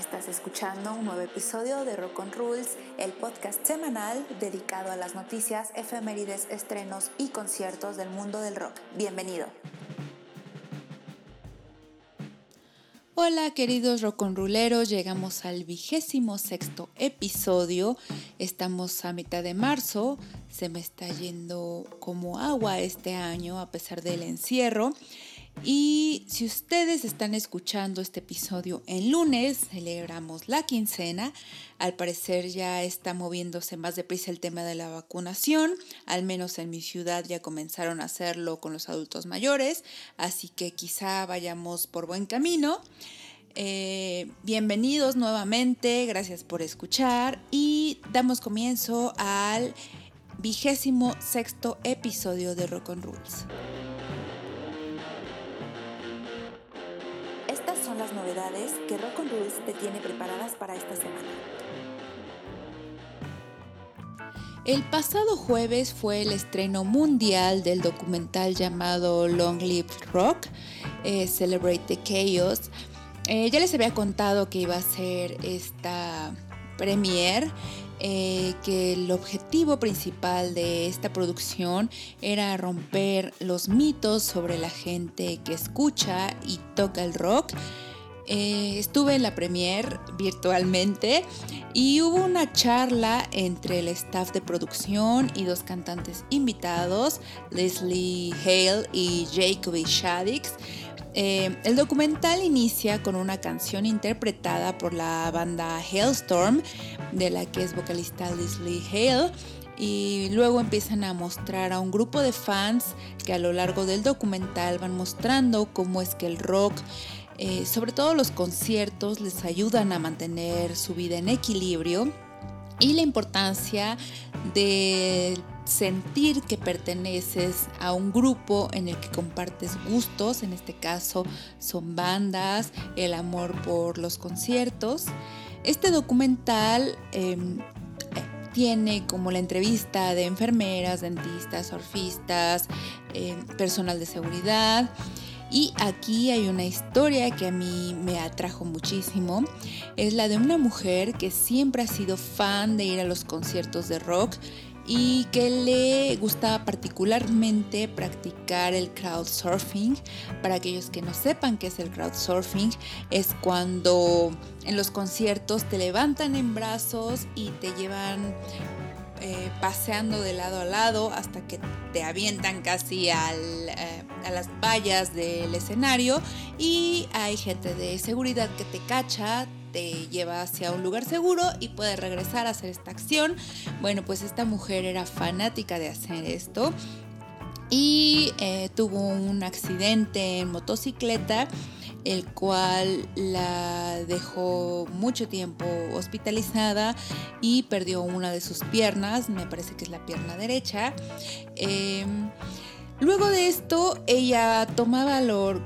Estás escuchando un nuevo episodio de Rock on Rules, el podcast semanal dedicado a las noticias, efemérides, estrenos y conciertos del mundo del rock. Bienvenido. Hola queridos rock on ruleros, llegamos al vigésimo sexto episodio. Estamos a mitad de marzo, se me está yendo como agua este año a pesar del encierro. Y si ustedes están escuchando este episodio en lunes, celebramos la quincena. Al parecer ya está moviéndose más deprisa el tema de la vacunación. Al menos en mi ciudad ya comenzaron a hacerlo con los adultos mayores. Así que quizá vayamos por buen camino. Eh, bienvenidos nuevamente, gracias por escuchar y damos comienzo al vigésimo sexto episodio de Rock on Rules. Las novedades que Rock on Rules te tiene preparadas para esta semana. El pasado jueves fue el estreno mundial del documental llamado Long Live Rock, eh, Celebrate the Chaos. Eh, ya les había contado que iba a ser esta premiere eh, que el objetivo principal de esta producción era romper los mitos sobre la gente que escucha y toca el rock eh, estuve en la premier virtualmente y hubo una charla entre el staff de producción y dos cantantes invitados, Leslie Hale y Jacoby Shaddix. Eh, el documental inicia con una canción interpretada por la banda Hailstorm, de la que es vocalista Leslie Hale y luego empiezan a mostrar a un grupo de fans que a lo largo del documental van mostrando cómo es que el rock eh, sobre todo los conciertos les ayudan a mantener su vida en equilibrio y la importancia de sentir que perteneces a un grupo en el que compartes gustos, en este caso son bandas, el amor por los conciertos. Este documental em, tiene como la entrevista de enfermeras, dentistas, surfistas, em, personal de seguridad y aquí hay una historia que a mí me atrajo muchísimo. Es la de una mujer que siempre ha sido fan de ir a los conciertos de rock y que le gustaba particularmente practicar el crowdsurfing. Para aquellos que no sepan qué es el crowdsurfing, es cuando en los conciertos te levantan en brazos y te llevan eh, paseando de lado a lado hasta que te avientan casi eh, a las vallas del escenario y hay gente de seguridad que te cacha, te lleva hacia un lugar seguro y puedes regresar a hacer esta acción. Bueno, pues esta mujer era fanática de hacer esto y eh, tuvo un accidente en motocicleta el cual la dejó mucho tiempo hospitalizada y perdió una de sus piernas, me parece que es la pierna derecha. Em, luego de esto, ella toma valor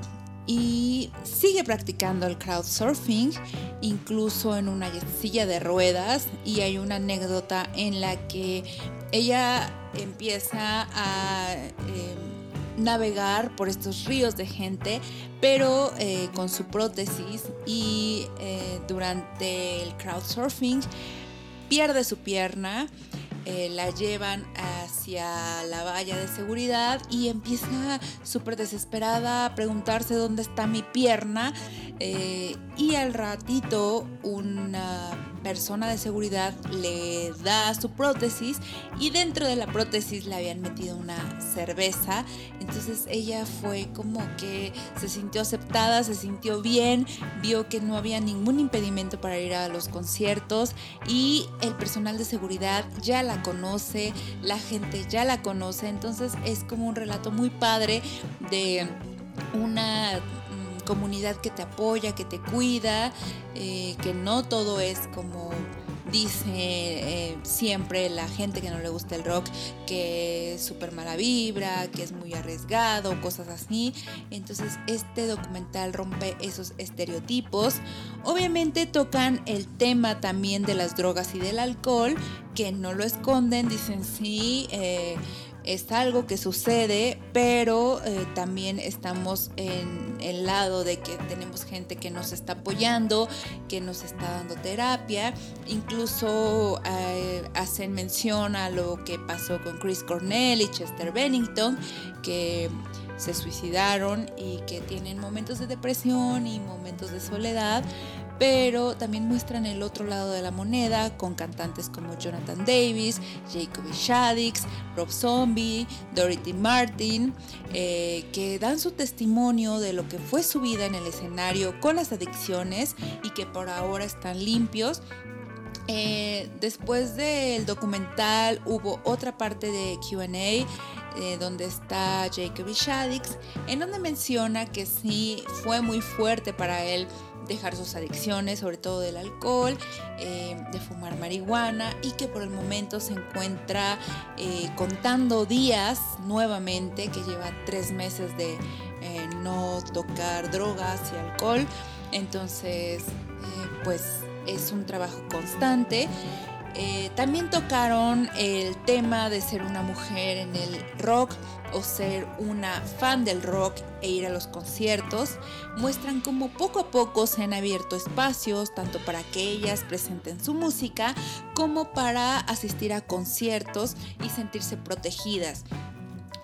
y sigue practicando el crowdsurfing, incluso en una silla de ruedas. Y hay una anécdota en la que ella empieza a... Em, navegar por estos ríos de gente, pero eh, con su prótesis y eh, durante el crowdsurfing pierde su pierna, eh, la llevan hacia la valla de seguridad y empieza súper desesperada a preguntarse dónde está mi pierna y al ratito una persona de seguridad le da su prótesis y dentro de la prótesis le habían metido una cerveza. Entonces ella fue como que se sintió aceptada, se sintió bien, vio que no había ningún impedimento para ir a los conciertos y el personal de seguridad ya la conoce, la gente ya la conoce. Entonces es como un relato muy padre de una comunidad que te apoya, que te cuida, eh, que no todo es como dice eh, siempre la gente que no le gusta el rock que es súper mala vibra, que es muy arriesgado, cosas así. Entonces este documental rompe esos estereotipos. Obviamente tocan el tema también de las drogas y del alcohol, que no lo esconden, dicen sí. Eh, es algo que sucede, pero eh, también estamos en el lado de que tenemos gente que nos está apoyando, que nos está dando terapia, incluso eh, hacen mención a lo que pasó con Chris Cornell y Chester Bennington, que se suicidaron y que tienen momentos de depresión y momentos de soledad, pero también muestran el otro lado de la moneda con cantantes como Jonathan Davis, Jacoby Shaddix, Rob Zombie, Dorothy Martin, eh, que dan su testimonio de lo que fue su vida en el escenario con las adicciones y que por ahora están limpios. Eh, después del documental hubo otra parte de QA eh, donde está Jacoby Shaddix, en donde menciona que sí fue muy fuerte para él dejar sus adicciones, sobre todo del alcohol, eh, de fumar marihuana y que por el momento se encuentra eh, contando días nuevamente, que lleva tres meses de eh, no tocar drogas y alcohol. Entonces, pues es un trabajo constante. También tocaron el tema de ser una mujer en el rock o ser una fan del rock e ir a los conciertos, muestran cómo poco a poco se han abierto espacios tanto para que ellas presenten su música como para asistir a conciertos y sentirse protegidas.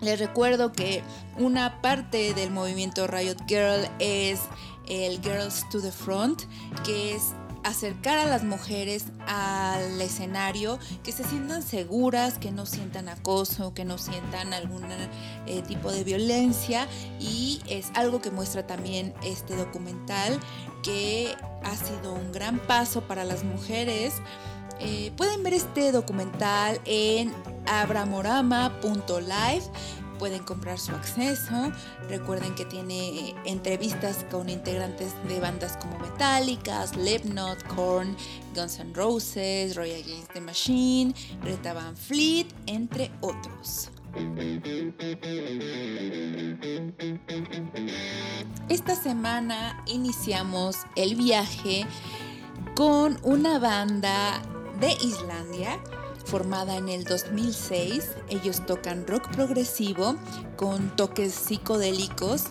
Les recuerdo que una parte del movimiento Riot Girl es el Girls to the Front, que es acercar a las mujeres al escenario, que se sientan seguras, que no sientan acoso, que no sientan algún eh, tipo de violencia y es algo que muestra también este documental que ha sido un gran paso para las mujeres. Eh, pueden ver este documental en abramorama.live pueden comprar su acceso. Recuerden que tiene eh, entrevistas con integrantes de bandas como Metallica, Slipknot, Korn, Guns N' Roses, Roy Against the Machine, Rita Van Fleet, entre otros. Esta semana iniciamos el viaje con una banda de Islandia formada en el 2006. Ellos tocan rock progresivo con toques psicodélicos.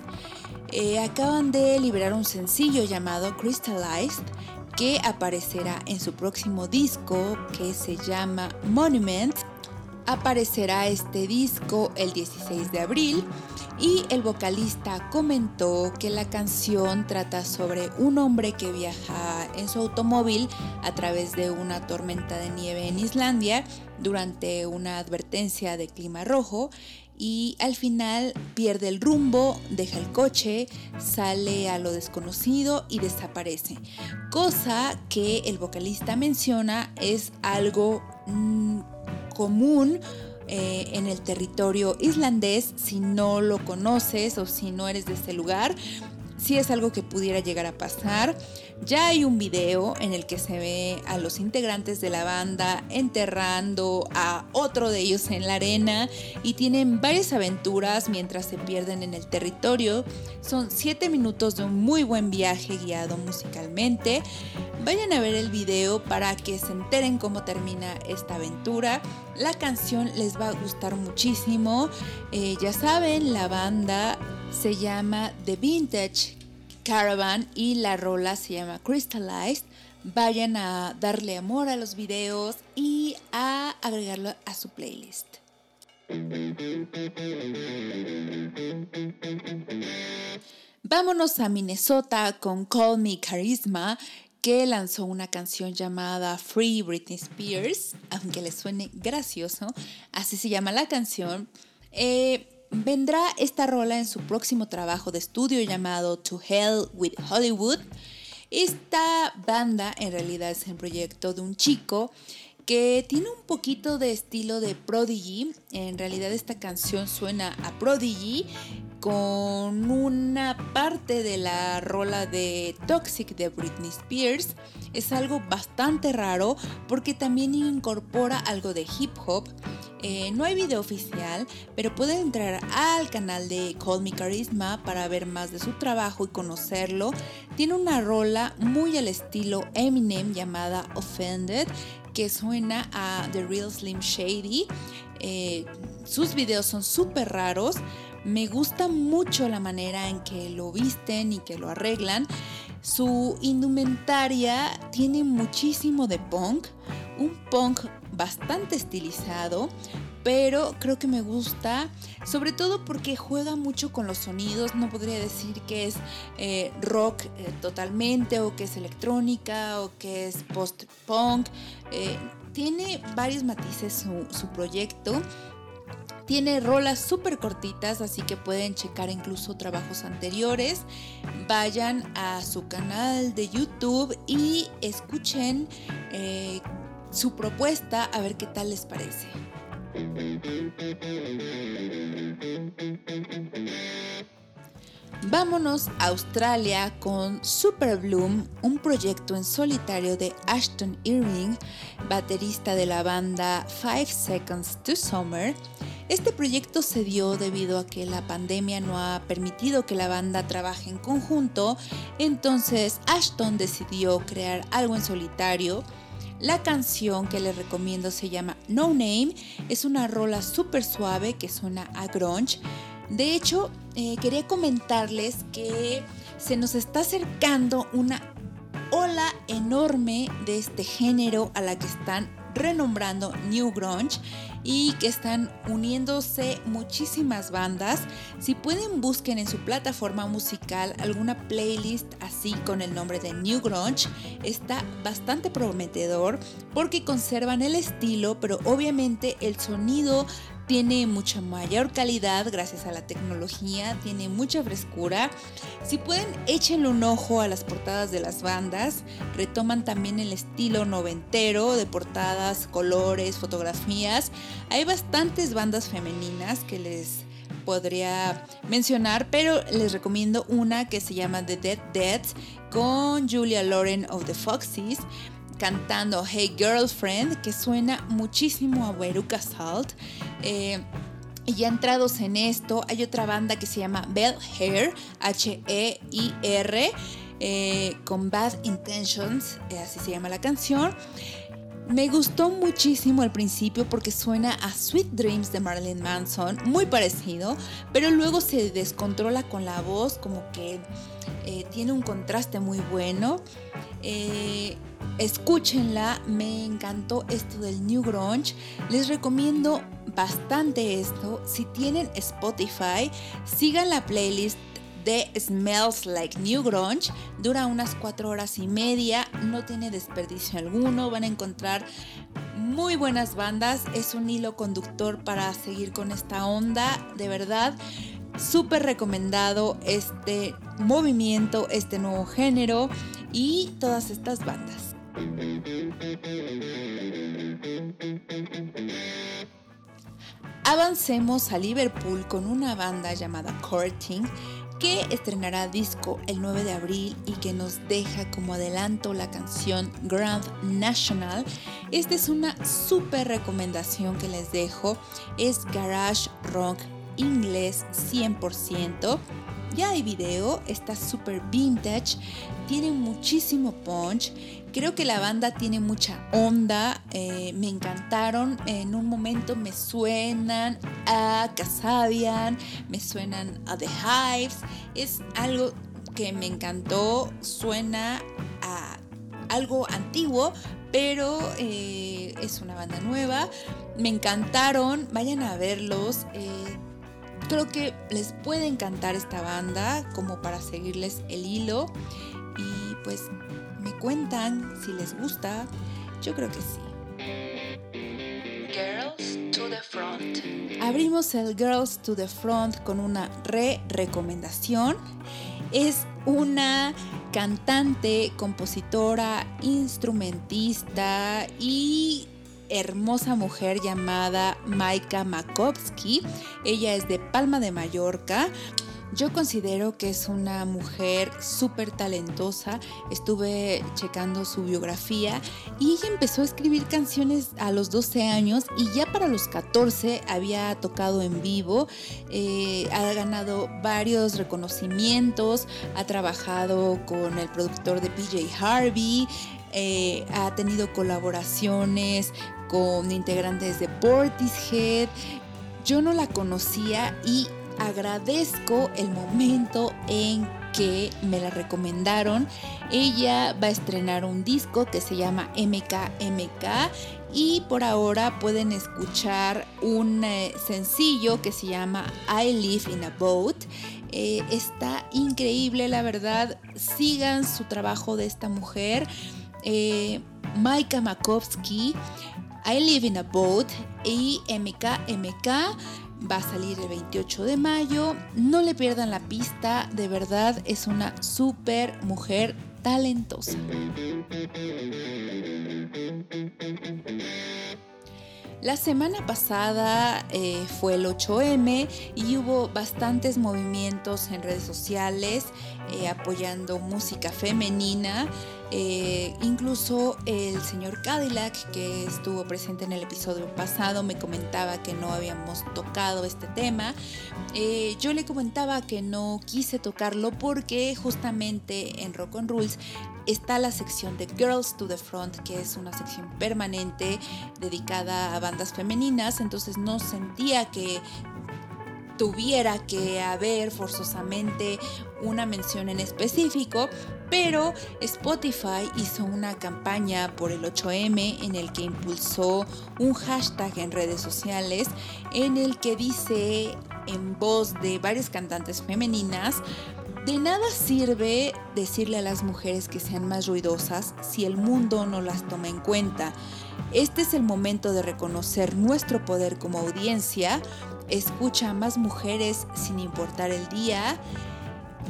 Eh, acaban de liberar un sencillo llamado Crystallized que aparecerá en su próximo disco que se llama Monument. Aparecerá este disco el 16 de abril y el vocalista comentó que la canción trata sobre un hombre que viaja en su automóvil a través de una tormenta de nieve en Islandia durante una advertencia de clima rojo y al final pierde el rumbo, deja el coche, sale a lo desconocido y desaparece. Cosa que el vocalista menciona es algo mm, común eh, en el territorio islandés si no lo conoces o si no eres de este lugar. Si es algo que pudiera llegar a pasar. Ya hay un video en el que se ve a los integrantes de la banda enterrando a otro de ellos en la arena y tienen varias aventuras mientras se pierden en el territorio. Son 7 minutos de un muy buen viaje guiado musicalmente. Vayan a ver el video para que se enteren cómo termina esta aventura. La canción les va a gustar muchísimo. Eh, ya saben, la banda se llama The Vintage Caravan y la rola se llama Crystallized. Vayan a darle amor a los videos y a agregarlo a su playlist. Vámonos a Minnesota con Call Me Charisma, que lanzó una canción llamada Free Britney Spears, aunque le suene gracioso, así se llama la canción. Eh, vendrá esta rola en su próximo trabajo de estudio llamado To Hell with Hollywood. Esta banda en realidad es el proyecto de un chico que tiene un poquito de estilo de Prodigy. En realidad esta canción suena a Prodigy con una parte de la rola de Toxic de Britney Spears. Es algo bastante raro porque también incorpora algo de hip hop. Eh, no hay video oficial, pero pueden entrar al canal de Call Me Charisma para ver más de su trabajo y conocerlo. Tiene una rola muy al estilo Eminem llamada Offended que suena a The Real Slim Shady. Eh, sus videos son súper raros. Me gusta mucho la manera en que lo visten y que lo arreglan. Su indumentaria tiene muchísimo de punk, un punk bastante estilizado, pero creo que me gusta, sobre todo porque juega mucho con los sonidos, no podría decir que es eh, rock eh, totalmente o que es electrónica o que es post-punk, eh, tiene varios matices su, su proyecto. Tiene rolas súper cortitas, así que pueden checar incluso trabajos anteriores. Vayan a su canal de YouTube y escuchen su propuesta a ver qué tal les parece. Vámonos a Australia con Super Bloom, un proyecto en solitario de Ashton Irving, baterista de la banda Five Seconds to Summer. Este proyecto se dio debido a que la pandemia no ha permitido que la banda trabaje en conjunto, entonces Ashton decidió crear algo en solitario la canción que les recomiendo se llama No Name. Es una rola súper suave que suena a grunge. De hecho, eh, quería comentarles que se nos está acercando una ola enorme de este género a la que están renombrando New Grunge y que están uniéndose muchísimas bandas. Si pueden busquen en su plataforma musical alguna playlist así con el nombre de New Grunge, está bastante prometedor porque conservan el estilo, pero obviamente el sonido tiene mucha mayor calidad gracias a la tecnología, tiene mucha frescura. Si pueden, échenle un ojo a las portadas de las bandas. Retoman también el estilo noventero de portadas, colores, fotografías. Hay bastantes bandas femeninas que les podría mencionar, pero les recomiendo una que se llama The Dead Dead con Julia Lauren of the Foxes cantando Hey Girlfriend, que suena muchísimo a Veruca Salt. Eh, y ya entrados en esto, hay otra banda que se llama Bell Hair, H-E-I-R, eh, con Bad Intentions, eh, así se llama la canción. Me gustó muchísimo al principio porque suena a Sweet Dreams de Marilyn Manson, muy parecido, pero luego se descontrola con la voz, como que tiene un contraste muy bueno. Escúchenla, me encantó esto del New Grunge. Les recomiendo bastante esto. Si tienen Spotify, sigan la playlist de Smells Like New Grunge. Dura unas cuatro horas y media, no tiene desperdicio alguno. Van a encontrar muy buenas bandas. Es un hilo conductor para seguir con esta onda. De verdad, súper recomendado este movimiento, este nuevo género y todas estas bandas. Avancemos a Liverpool con una banda llamada Courting que estrenará disco el 9 de abril y que nos deja como adelanto la canción Grand National. Esta es una súper recomendación que les dejo. Es garage rock inglés 100%. Ya hay video, está súper vintage, tiene muchísimo punch Creo que la banda tiene mucha onda, eh, me encantaron, en un momento me suenan a Casabian, me suenan a The Hives, es algo que me encantó, suena a algo antiguo, pero eh, es una banda nueva, me encantaron, vayan a verlos. Eh, creo que les puede encantar esta banda como para seguirles el hilo y pues me cuentan si les gusta. Yo creo que sí. Girls to the Front. Abrimos el Girls to the Front con una re-recomendación. Es una cantante, compositora, instrumentista y hermosa mujer llamada Maika Makovsky. Ella es de Palma de Mallorca. Yo considero que es una mujer súper talentosa. Estuve checando su biografía y ella empezó a escribir canciones a los 12 años y ya para los 14 había tocado en vivo. Eh, ha ganado varios reconocimientos, ha trabajado con el productor de PJ Harvey. Eh, ha tenido colaboraciones con integrantes de Portishead, Yo no la conocía y agradezco el momento en que me la recomendaron. Ella va a estrenar un disco que se llama MKMK y por ahora pueden escuchar un eh, sencillo que se llama I Live in a Boat. Eh, está increíble, la verdad. Sigan su trabajo de esta mujer. Eh, Maika Makovsky, I Live in a Boat y MKMK va a salir el 28 de mayo. No le pierdan la pista, de verdad es una super mujer talentosa. La semana pasada eh, fue el 8M y hubo bastantes movimientos en redes sociales eh, apoyando música femenina. Eh, incluso el señor Cadillac, que estuvo presente en el episodio pasado, me comentaba que no habíamos tocado este tema. yo le comentaba que no quise tocarlo porque justamente en Rock on Rules está la sección de Girls to the Front, que es una sección permanente dedicada a bandas femeninas, entonces no sentía que tuviera que haber forzosamente una mención en específico, pero Spotify hizo una campaña por el 8M en el que impulsó un hashtag en redes sociales en el que dice en voz de varias cantantes femeninas de nada sirve decirle a las mujeres que sean más ruidosas si el mundo no las toma en cuenta. Este es el momento de reconocer nuestro poder como audiencia. Escucha a más mujeres sin importar el día.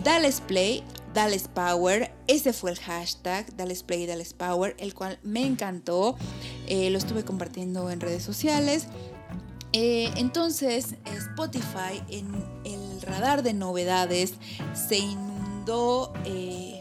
Dales play, dales power. Ese fue el hashtag, dales play, dales power, el cual me encantó. Eh, lo estuve compartiendo en redes sociales. Eh, entonces, Spotify en el radar de novedades se inundó eh,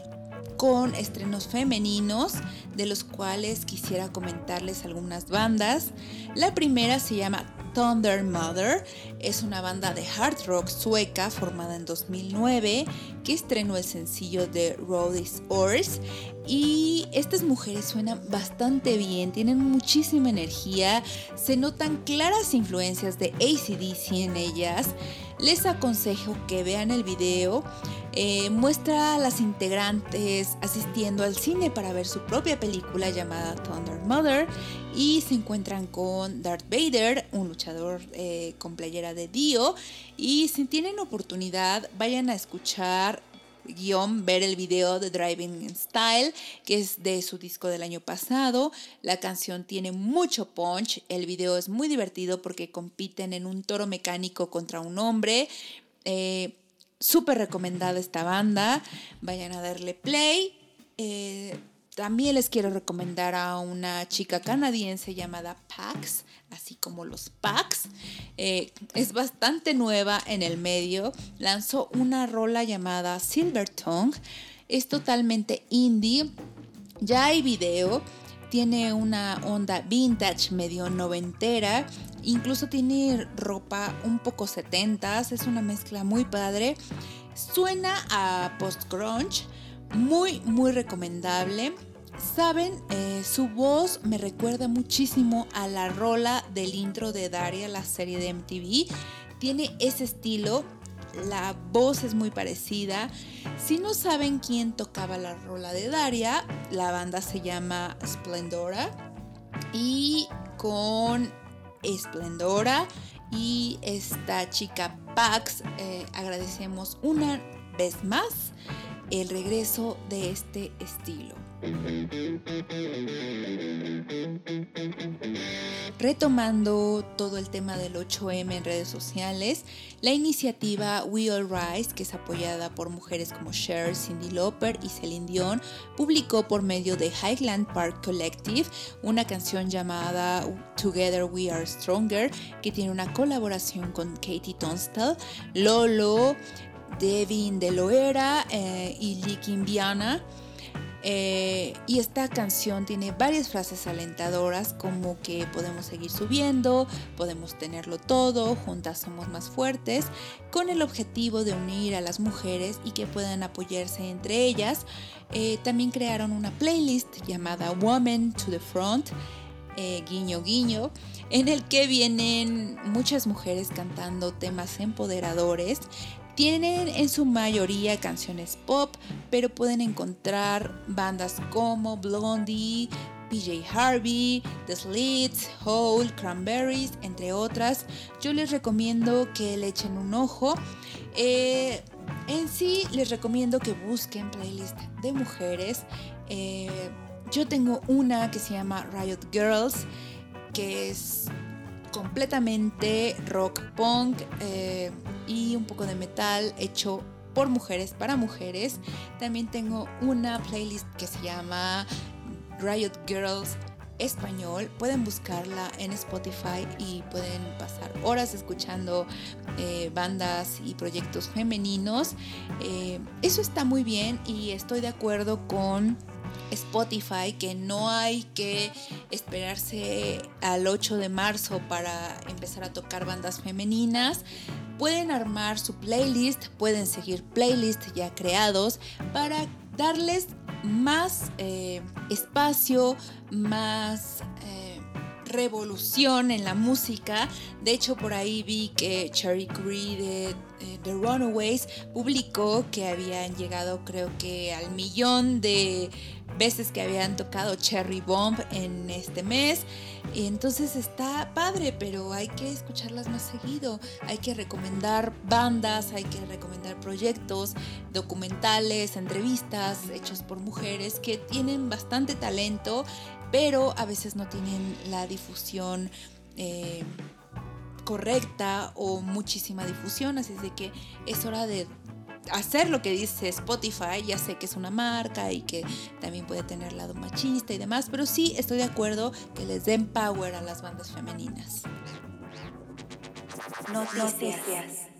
con estrenos femeninos, de los cuales quisiera comentarles algunas bandas. La primera se llama Thunder Mother es una banda de hard rock sueca formada en 2009 que estrenó el sencillo de Road is Ours y estas mujeres suenan bastante bien, tienen muchísima energía, se notan claras influencias de ACDC en ellas. Les aconsejo que vean el video. Eh, muestra a las integrantes asistiendo al cine para ver su propia película llamada Thunder Mother y se encuentran con Darth Vader, un luchador eh, con playera de Dio. Y si tienen oportunidad, vayan a escuchar guion ver el video de Driving in Style, que es de su disco del año pasado. La canción tiene mucho punch, el video es muy divertido porque compiten en un toro mecánico contra un hombre. Eh, Súper recomendada esta banda, vayan a darle play. Eh, también les quiero recomendar a una chica canadiense llamada Pax, así como los Pax. Eh, es bastante nueva en el medio. Lanzó una rola llamada Silver Tongue. Es totalmente indie. Ya hay video. Tiene una onda vintage medio noventera. Incluso tiene ropa un poco setentas. Es una mezcla muy padre. Suena a post-grunge. Muy, muy recomendable. Saben, eh, su voz me recuerda muchísimo a la rola del intro de Daria, la serie de MTV. Tiene ese estilo, la voz es muy parecida. Si no saben quién tocaba la rola de Daria, la banda se llama Splendora. Y con Splendora y esta chica Pax eh, agradecemos una vez más el regreso de este estilo. Retomando todo el tema del 8M en redes sociales, la iniciativa We All Rise, que es apoyada por mujeres como Cher, Cindy Lauper y Celine Dion, publicó por medio de Highland Park Collective una canción llamada Together We Are Stronger, que tiene una colaboración con Katie Tunstall, Lolo, Devin De Loera eh, y Lee Kimbiana. Eh, y esta canción tiene varias frases alentadoras como que podemos seguir subiendo, podemos tenerlo todo, juntas somos más fuertes, con el objetivo de unir a las mujeres y que puedan apoyarse entre ellas. Eh, también crearon una playlist llamada Woman to the Front eh, Guiño Guiño, en el que vienen muchas mujeres cantando temas empoderadores. Tienen en su mayoría canciones pop, pero pueden encontrar bandas como Blondie, PJ Harvey, The Slits, Hole, Cranberries, entre otras. Yo les recomiendo que le echen un ojo. Eh, en sí, les recomiendo que busquen playlist de mujeres. Eh, yo tengo una que se llama Riot Girls, que es completamente rock punk eh, y un poco de metal hecho por mujeres para mujeres. También tengo una playlist que se llama Riot Girls español. Pueden buscarla en Spotify y pueden pasar horas escuchando eh, bandas y proyectos femeninos. Eh, eso está muy bien y estoy de acuerdo con Spotify que no hay que esperarse al 8 de marzo para empezar a tocar bandas femeninas. Pueden armar su playlist, pueden seguir playlists ya creados para darles más eh, espacio, más eh, revolución en la música. De hecho, por ahí vi que Cherry Curry de The Runaways publicó que habían llegado creo que al millón de veces que habían tocado Cherry Bomb en este mes. Y entonces está padre, pero hay que escucharlas más seguido. Hay que recomendar bandas, hay que recomendar proyectos, documentales, entrevistas hechos por mujeres que tienen bastante talento, pero a veces no tienen la difusión. Eh, correcta o muchísima difusión, así es de que es hora de hacer lo que dice Spotify, ya sé que es una marca y que también puede tener lado machista y demás, pero sí estoy de acuerdo que les den power a las bandas femeninas. Noticias.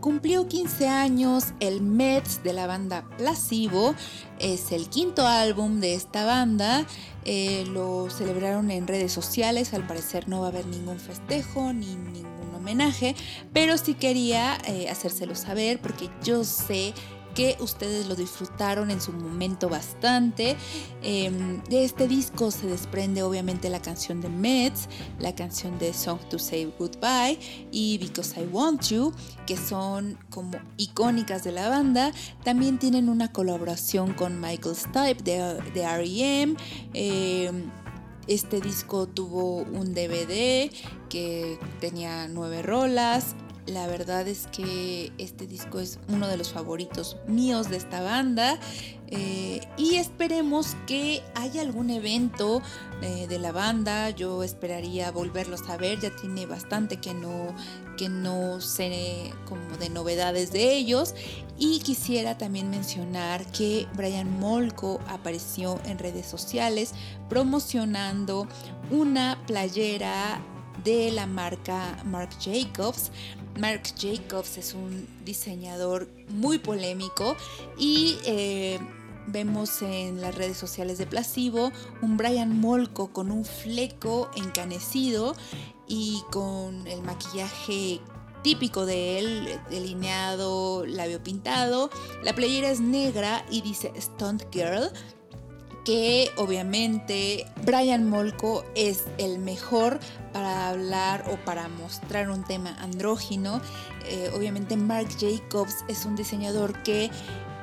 Cumplió 15 años el Mets de la banda Placebo. Es el quinto álbum de esta banda. Eh, lo celebraron en redes sociales. Al parecer no va a haber ningún festejo ni ningún homenaje, pero sí quería eh, hacérselo saber porque yo sé que ustedes lo disfrutaron en su momento bastante. Em, de este disco se desprende obviamente la canción de Mets, la canción de Song to Say Goodbye y Because I Want You, que son como icónicas de la banda. También tienen una colaboración con Michael Stipe de, de REM. Em, este disco tuvo un DVD que tenía nueve rolas. La verdad es que este disco es uno de los favoritos míos de esta banda. Eh, y esperemos que haya algún evento eh, de la banda. Yo esperaría volverlos a ver. Ya tiene bastante que no, que no sé como de novedades de ellos. Y quisiera también mencionar que Brian Molko apareció en redes sociales promocionando una playera de la marca Marc Jacobs. Marc Jacobs es un diseñador muy polémico y eh, vemos en las redes sociales de Placebo un Brian Molko con un fleco encanecido y con el maquillaje típico de él, delineado, labio pintado. La playera es negra y dice Stunt Girl, que obviamente Brian Molko es el mejor para hablar o para mostrar un tema andrógino. Eh, obviamente Marc Jacobs es un diseñador que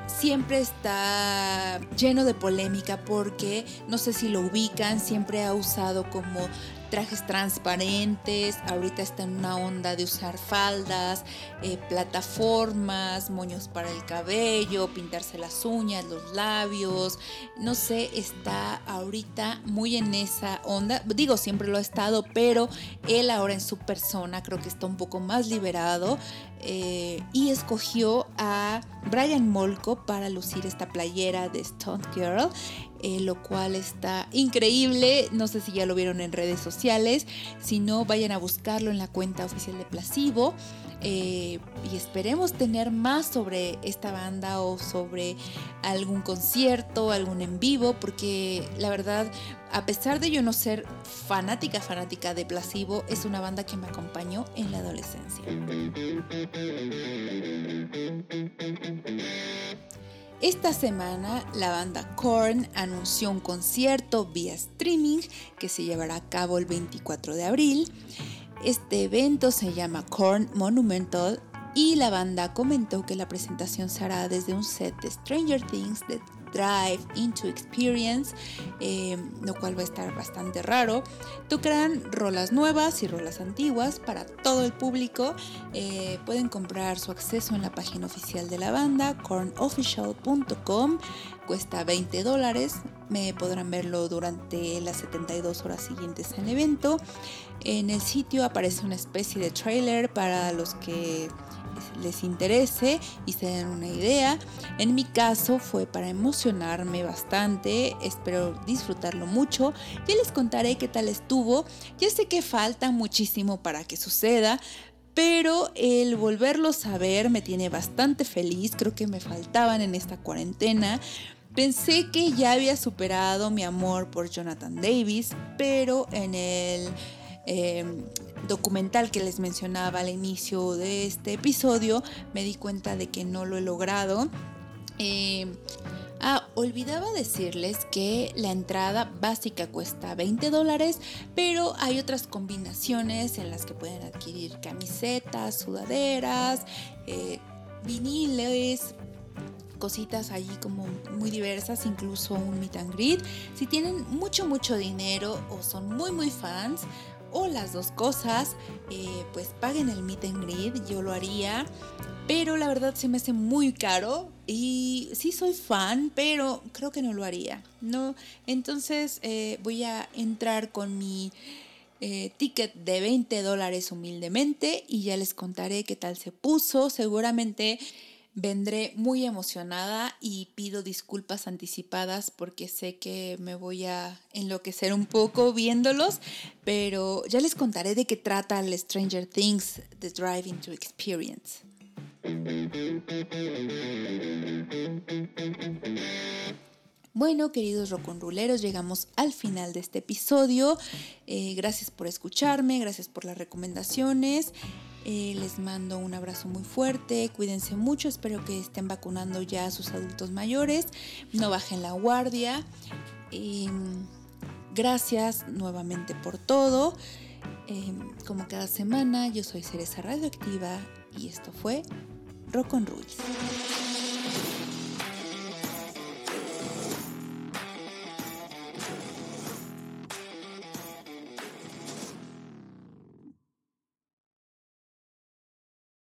siempre está lleno de polémica porque no sé si lo ubican, siempre ha usado como trajes transparentes, ahorita está en una onda de usar faldas, eh, plataformas, moños para el cabello, pintarse las uñas, los labios, no sé, está ahorita muy en esa onda, digo, siempre lo ha estado, pero él ahora en su persona creo que está un poco más liberado eh, y escogió a Brian Molko para lucir esta playera de Stone Girl eh, lo cual está increíble. No sé si ya lo vieron en redes sociales. Si no, vayan a buscarlo en la cuenta oficial de Placebo. Eh, y esperemos tener más sobre esta banda o sobre algún concierto, algún en vivo, porque la verdad, a pesar de yo no ser fanática, fanática de Placebo, es una banda que me acompañó en la adolescencia. Esta semana la banda Korn anunció un concierto vía streaming que se llevará a cabo el 24 de abril. Este evento se llama Korn Monumental y la banda comentó que la presentación se hará desde un set de Stranger Things de Drive into Experience, eh, lo cual va a estar bastante raro. Tocarán rolas nuevas y rolas antiguas para todo el público. Eh, pueden comprar su acceso en la página oficial de la banda, cornofficial.com. Cuesta 20 dólares. Me podrán verlo durante las 72 horas siguientes al evento. En el sitio aparece una especie de trailer para los que les interese y se den una idea. En mi caso fue para emocionarme bastante, espero disfrutarlo mucho. Ya les contaré qué tal estuvo. Ya sé que falta muchísimo para que suceda, pero el volverlos a ver me tiene bastante feliz, creo que me faltaban en esta cuarentena. Pensé que ya había superado mi amor por Jonathan Davis, pero en el Em, documental que les mencionaba al inicio de este episodio, me di cuenta de que no lo he logrado. Em, ah, olvidaba decirles que la entrada básica cuesta 20 dólares, pero hay otras combinaciones en las que pueden adquirir camisetas, sudaderas, eh, viniles, cositas allí como muy diversas, incluso un meet and greet. Si tienen mucho, mucho dinero o son muy, muy fans, o las dos cosas, eh, pues paguen el meet and greet, yo lo haría. Pero la verdad se me hace muy caro y sí soy fan, pero creo que no lo haría. No, entonces eh, voy a entrar con mi eh, ticket de 20 dólares humildemente y ya les contaré qué tal se puso. Seguramente vendré muy emocionada y pido disculpas anticipadas porque sé que me voy a enloquecer un poco viéndolos, pero ya les contaré de qué trata el Stranger Things, The Drive into Experience. Bueno, queridos roconruleros, llegamos al final de este episodio. Eh, gracias por escucharme, gracias por las recomendaciones. Eh, les mando un abrazo muy fuerte, cuídense mucho, espero que estén vacunando ya a sus adultos mayores, no bajen la guardia. gracias nuevamente por todo. Em, como cada semana, yo soy Cereza Radioactiva y esto fue Rock on Rules.